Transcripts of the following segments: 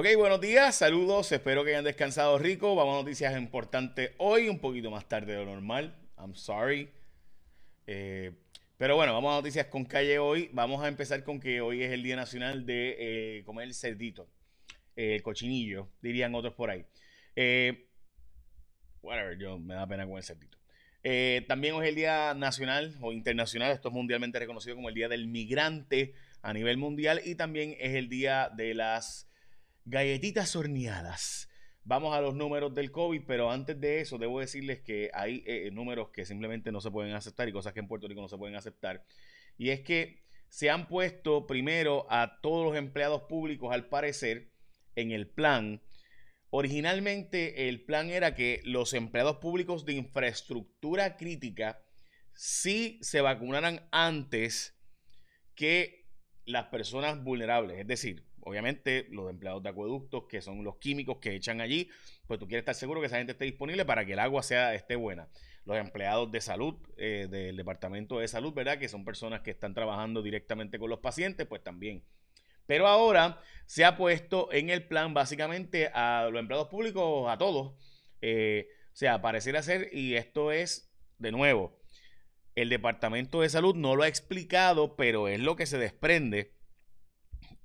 Ok, buenos días, saludos, espero que hayan descansado rico. Vamos a noticias importantes hoy, un poquito más tarde de lo normal. I'm sorry. Eh, pero bueno, vamos a noticias con calle hoy. Vamos a empezar con que hoy es el Día Nacional de eh, comer el cerdito, eh, el cochinillo, dirían otros por ahí. whatever, yo me da pena comer el cerdito. también hoy es el Día Nacional o Internacional, esto es mundialmente reconocido como el Día del Migrante a nivel mundial y también es el Día de las Galletitas horneadas. Vamos a los números del COVID, pero antes de eso debo decirles que hay eh, eh, números que simplemente no se pueden aceptar y cosas que en Puerto Rico no se pueden aceptar. Y es que se han puesto primero a todos los empleados públicos, al parecer, en el plan. Originalmente el plan era que los empleados públicos de infraestructura crítica sí se vacunaran antes que las personas vulnerables. Es decir, obviamente los empleados de acueductos, que son los químicos que echan allí, pues tú quieres estar seguro que esa gente esté disponible para que el agua sea, esté buena. Los empleados de salud, eh, del Departamento de Salud, ¿verdad? Que son personas que están trabajando directamente con los pacientes, pues también. Pero ahora se ha puesto en el plan básicamente a los empleados públicos, a todos. Eh, o sea, pareciera ser, y esto es, de nuevo, el Departamento de Salud no lo ha explicado, pero es lo que se desprende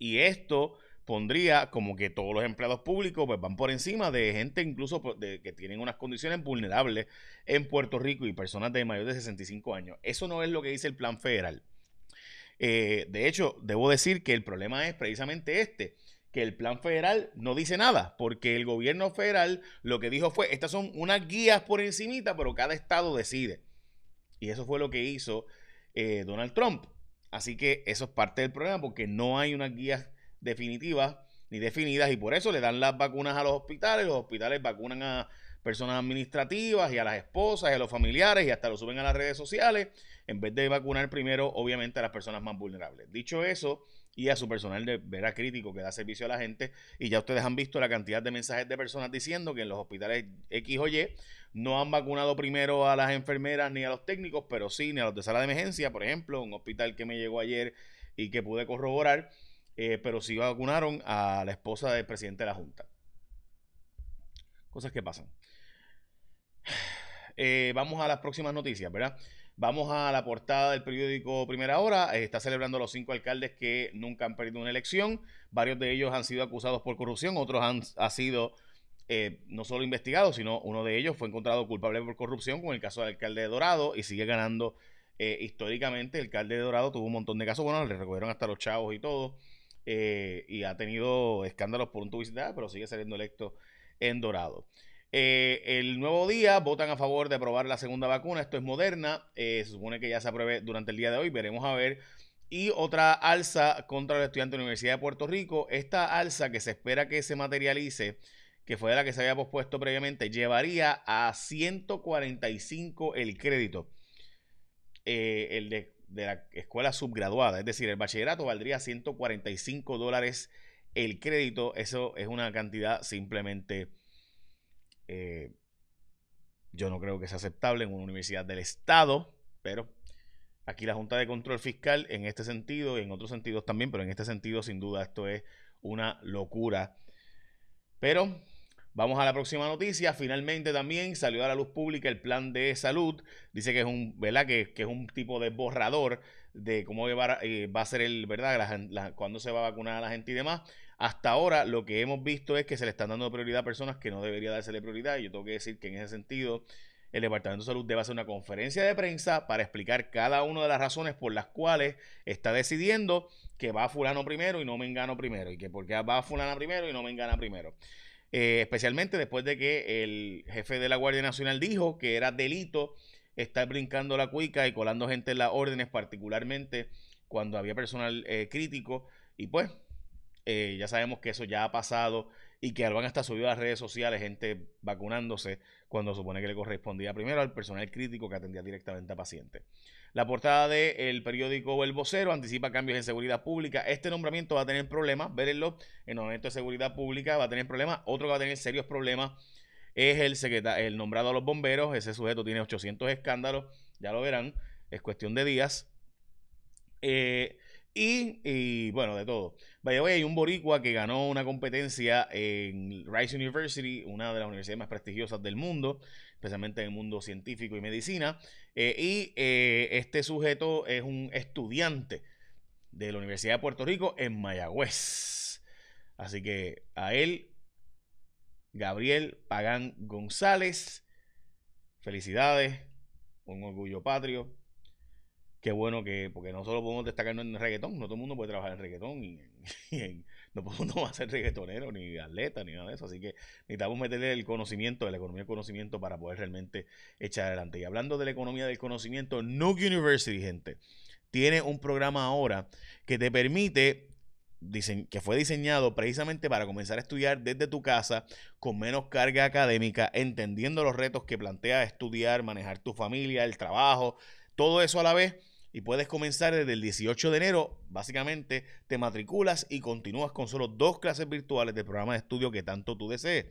y esto pondría como que todos los empleados públicos pues, van por encima de gente incluso de, que tienen unas condiciones vulnerables en Puerto Rico y personas de mayor de 65 años. Eso no es lo que dice el plan federal. Eh, de hecho, debo decir que el problema es precisamente este, que el plan federal no dice nada, porque el gobierno federal lo que dijo fue, estas son unas guías por encimita, pero cada estado decide. Y eso fue lo que hizo eh, Donald Trump. Así que eso es parte del problema porque no hay unas guías definitivas ni definidas y por eso le dan las vacunas a los hospitales, los hospitales vacunan a personas administrativas y a las esposas y a los familiares y hasta lo suben a las redes sociales en vez de vacunar primero obviamente a las personas más vulnerables. Dicho eso, y a su personal de vera crítico que da servicio a la gente. Y ya ustedes han visto la cantidad de mensajes de personas diciendo que en los hospitales X o Y no han vacunado primero a las enfermeras ni a los técnicos, pero sí ni a los de sala de emergencia, por ejemplo, un hospital que me llegó ayer y que pude corroborar, eh, pero sí vacunaron a la esposa del presidente de la Junta. Cosas que pasan. Eh, vamos a las próximas noticias, ¿verdad? Vamos a la portada del periódico Primera Hora. Eh, está celebrando los cinco alcaldes que nunca han perdido una elección. Varios de ellos han sido acusados por corrupción, otros han, sido eh, no solo investigados, sino uno de ellos fue encontrado culpable por corrupción con el caso del alcalde de Dorado y sigue ganando eh, históricamente. El alcalde de Dorado tuvo un montón de casos, bueno, le recogieron hasta los chavos y todo. y ha tenido escándalos por un tubo pero sigue saliendo electo en Dorado. Eh, el nuevo día votan a favor de aprobar la segunda vacuna. Esto es moderna. Eh, se supone que ya se apruebe durante el día de hoy. Veremos a ver. Y otra alza contra el estudiante de la Universidad de Puerto Rico. Esta alza que se espera que se materialice, que fue la que se había pospuesto previamente, llevaría a 145 el crédito. Eh, el de, la escuela subgraduada. Es decir, el bachillerato valdría 145 dólares el crédito. Eso es una cantidad simplemente eh, yo no creo que sea aceptable en una universidad del Estado, pero aquí la Junta de Control Fiscal en este sentido y en otros sentidos también, pero en este sentido sin duda esto es una locura. Pero vamos a la próxima noticia. Finalmente también salió a la luz pública el plan de salud. Dice que es un, ¿verdad? Que, es un tipo de borrador de cómo va, eh, va a ser el, ¿verdad? cuándo se va a vacunar a la gente y demás. Hasta ahora lo que hemos visto es que se le están dando prioridad a personas que no debería dársele prioridad. Y yo tengo que decir que en ese sentido el Departamento de Salud debe hacer una conferencia de prensa para explicar cada una de las razones por las cuales está decidiendo que va a fulano primero y no me engano primero. Y que porque va a fulana primero y no me engana primero. Eh, especialmente después de que el jefe de la Guardia Nacional dijo que era delito estar brincando la cuica y colando gente en las órdenes, particularmente cuando había personal eh, crítico. Y pues eh, ya sabemos que eso ya ha pasado y que van hasta subido a las redes sociales gente vacunándose cuando supone que le correspondía primero al personal crítico que atendía directamente a pacientes. La portada del periódico El Vocero anticipa cambios en seguridad pública. Este nombramiento va a tener problemas, vérenlo, el nombramiento de seguridad pública va a tener problemas. Otro que va a tener serios problemas es el, el nombrado a los bomberos. Ese sujeto tiene 800 escándalos, ya lo verán, es cuestión de días. Eh, Y, bueno, de todo. Vaya, hay un boricua que ganó una competencia en Rice University, una de las universidades más prestigiosas del mundo, especialmente en el mundo científico y medicina. Eh, y eh, este sujeto es un estudiante de la Universidad de Puerto Rico en Mayagüez. Así que a él, Gabriel Pagán González, felicidades, un orgullo patrio qué bueno que, porque no solo podemos destacarnos en reggaetón, no todo el mundo puede trabajar en reggaetón y, no todo el mundo va a ser reggaetonero, ni atleta, ni nada de eso. Así que necesitamos meterle el conocimiento, la economía del conocimiento para poder realmente echar adelante. Y hablando de la economía del conocimiento, Nuke University, gente, tiene un programa ahora que te permite que fue diseñado precisamente para comenzar a estudiar desde tu casa con menos carga académica, entendiendo los retos que plantea estudiar, manejar tu familia, el trabajo, todo eso a la vez y puedes comenzar desde el 18 de enero. Básicamente te matriculas y continúas con solo dos clases virtuales del programa de estudio que tanto tú desees.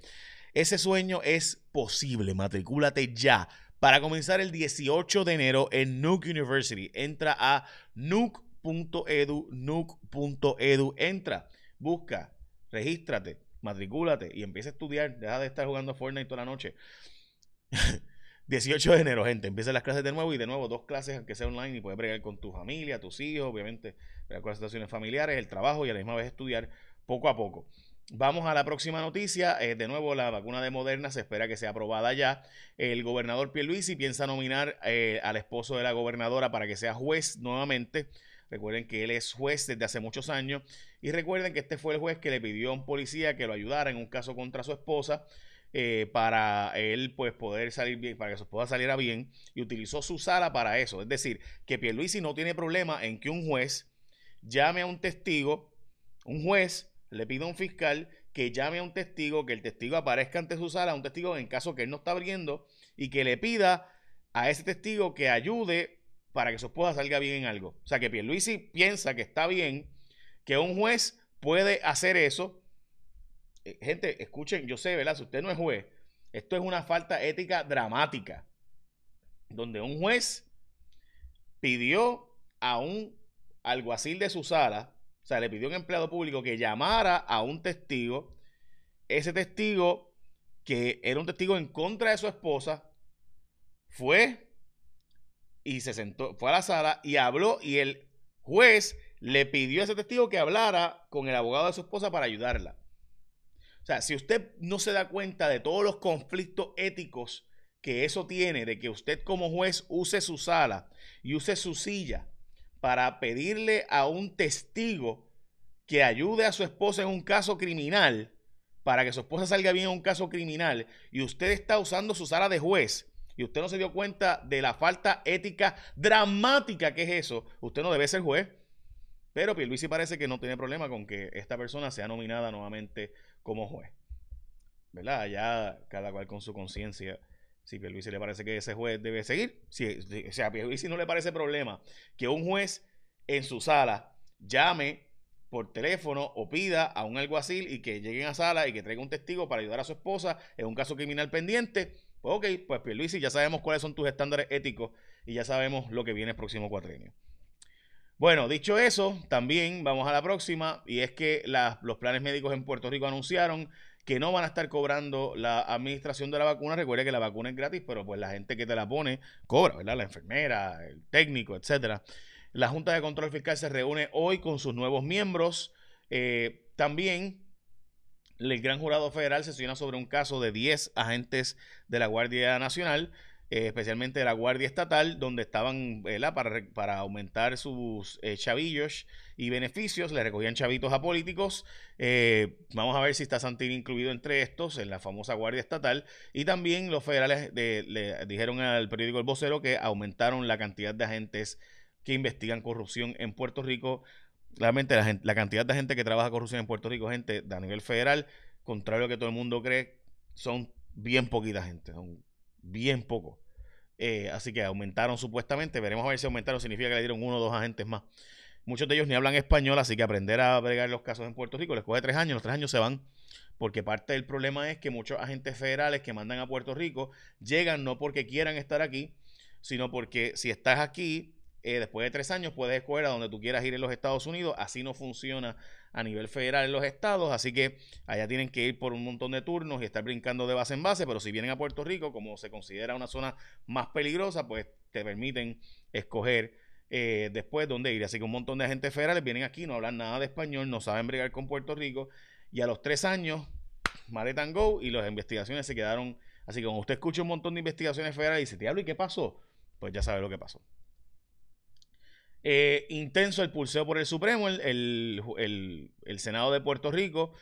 Ese sueño es posible. Matricúlate ya. Para comenzar el 18 de enero en Nuke University, entra a nuke.edu, nuke.edu, entra, busca, regístrate, matricúlate y empieza a estudiar. Deja de estar jugando Fortnite toda la noche. 18 de enero, gente, empiezan las clases de nuevo y de nuevo dos clases, aunque sea online, y puedes bregar con tu familia, tus hijos, obviamente, con las situaciones familiares, el trabajo y a la misma vez estudiar poco a poco. Vamos a la próxima noticia. Eh, de nuevo, la vacuna de Moderna se espera que sea aprobada ya. El gobernador Pierluisi piensa nominar eh, al esposo de la gobernadora para que sea juez nuevamente. Recuerden que él es juez desde hace muchos años. Y recuerden que este fue el juez que le pidió a un policía que lo ayudara en un caso contra su esposa. Eh, para él pues poder salir bien, para que su esposa saliera bien y utilizó su sala para eso. Es decir, que Pierluisi no tiene problema en que un juez llame a un testigo, un juez le pida a un fiscal que llame a un testigo, que el testigo aparezca ante su sala, un testigo en caso que él no está abriendo y que le pida a ese testigo que ayude para que su esposa salga bien en algo. O sea, que Pierluisi piensa que está bien que un juez puede hacer eso gente, escuchen, yo sé, ¿verdad? Si usted no es juez, esto es una falta ética dramática, donde un juez pidió a un alguacil de su sala, o sea, le pidió a un empleado público que llamara a un testigo, ese testigo que era un testigo en contra de su esposa, fue y se sentó, fue a la sala y habló y el juez le pidió a ese testigo que hablara con el abogado de su esposa para ayudarla. O sea, si usted no se da cuenta de todos los conflictos éticos que eso tiene, de que usted como juez use su sala y use su silla para pedirle a un testigo que ayude a su esposa en un caso criminal, para que su esposa salga bien en un caso criminal, y usted está usando su sala de juez, y usted no se dio cuenta de la falta ética dramática que es eso, usted no debe ser juez. Pero Pierluisi parece que no tiene problema con que esta persona sea nominada nuevamente como juez. ¿Verdad? Ya cada cual con su conciencia. Si Pierluisi le parece que ese juez debe seguir, si, o sea, a Pierluisi no le parece problema que un juez en su sala llame por teléfono o pida a un alguacil y que lleguen a sala y que traiga un testigo para ayudar a su esposa en un caso criminal pendiente, pues ok, pues Pierluisi ya sabemos cuáles son tus estándares éticos y ya sabemos lo que viene el próximo cuatrenio. Bueno, dicho eso, también vamos a la próxima y es que los planes médicos en Puerto Rico anunciaron que no van a estar cobrando la administración de la vacuna. Recuerde que la vacuna es gratis, pero pues la gente que te la pone cobra, ¿verdad? La enfermera, el técnico, etcétera. La Junta de Control Fiscal se reúne hoy con sus nuevos miembros. Eh, también el Gran Jurado Federal sesiona sobre un caso de 10 agentes de la Guardia Nacional eh, especialmente de la Guardia Estatal, donde estaban para, para, aumentar sus eh, chavillos y beneficios, le recogían chavitos a políticos. Eh, vamos a ver si está Santini incluido entre estos, en la famosa Guardia Estatal. Y también los federales le dijeron al periódico El Vocero que aumentaron la cantidad de agentes que investigan corrupción en Puerto Rico. Realmente la, cantidad de gente que trabaja corrupción en Puerto Rico, gente a nivel federal, contrario a lo que todo el mundo cree, son bien poquita gente, son bien poco. Eh, así que aumentaron supuestamente. Veremos a ver si aumentaron. Significa que le dieron uno o dos agentes más. Muchos de ellos ni hablan español, así que aprender a bregar los casos en Puerto Rico les coge tres años. Los tres años se van. Porque parte del problema es que muchos agentes federales que mandan a Puerto Rico llegan no porque quieran estar aquí, sino porque si estás aquí eh, después de tres años puedes escoger a donde tú quieras ir en los Estados Unidos. Así no funciona a nivel federal en los estados, así que allá tienen que ir por un montón de turnos y estar brincando de base en base, pero si vienen a Puerto Rico, como se considera una zona más peligrosa, pues te permiten escoger eh, después dónde ir. Así que un montón de agentes federales vienen aquí, no hablan nada de español, no saben brigar con Puerto Rico y a los tres años, Maretan Go y las investigaciones se quedaron. Así que cuando usted escucha un montón de investigaciones federales y dice, te hablo y qué pasó, pues ya sabe lo que pasó. Eh, intenso el pulseo por el Supremo. El, Senado de Puerto Rico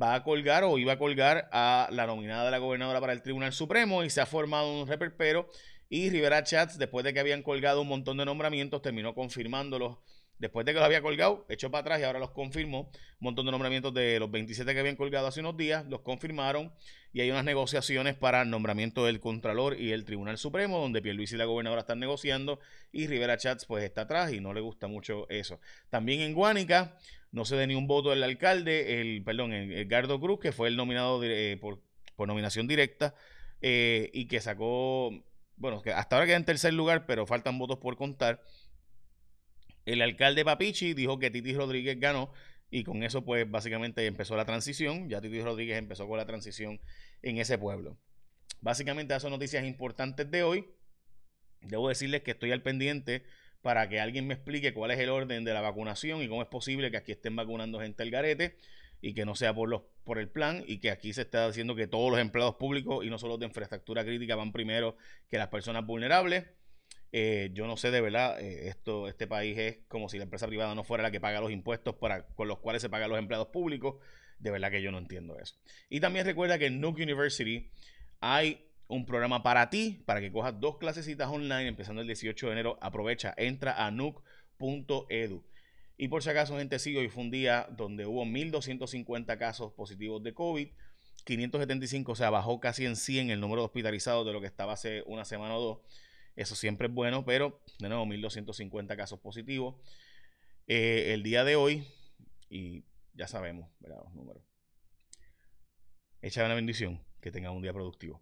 va a colgar o iba a colgar a la nominada de la gobernadora para el Tribunal Supremo y se ha formado un reperpero. Y Rivera Chats, después de que habían colgado un montón de nombramientos, terminó confirmándolos después de que los había colgado, echó para atrás y ahora los confirmó. Un montón de nombramientos de los 27 que habían colgado hace unos días, los confirmaron y hay unas negociaciones para el nombramiento del Contralor y el Tribunal Supremo, donde Pierluisi y la gobernadora están negociando y Rivera Chats pues está atrás y no le gusta mucho eso. También en Guánica no se dé ni un voto del alcalde, el, perdón, Edgardo Cruz, que fue el nominado eh, por, nominación directa eh, y que sacó, bueno, que hasta ahora queda en tercer lugar, pero faltan votos por contar el alcalde Papichi dijo que Titi Rodríguez ganó y con eso pues básicamente empezó la transición. Ya Titi Rodríguez empezó con la transición en ese pueblo. Básicamente esas son noticias importantes de hoy. Debo decirles que estoy al pendiente para que alguien me explique cuál es el orden de la vacunación y cómo es posible que aquí estén vacunando gente al garete y que no sea por los por el plan y que aquí se está diciendo que todos los empleados públicos y no solo de infraestructura crítica van primero que las personas vulnerables. Eh, yo no sé de verdad, eh, esto, este país es como si la empresa privada no fuera la que paga los impuestos para, con los cuales se pagan los empleados públicos. De verdad que yo no entiendo eso. Y también recuerda que en Nuke University hay un programa para ti, para que cojas dos clasecitas online empezando el 18 de enero. Aprovecha, entra a nuke.edu. Y por si acaso, gente, sigue, hoy fue un día donde hubo 1.250 casos positivos de COVID. 575, o sea, bajó casi en 100 el número de hospitalizados de lo que estaba hace una semana o dos. Eso siempre es bueno, pero de nuevo, 1250 casos positivos. Eh, el día de hoy, y ya sabemos, ¿verdad? Los números. Echa una bendición, que tengan un día productivo.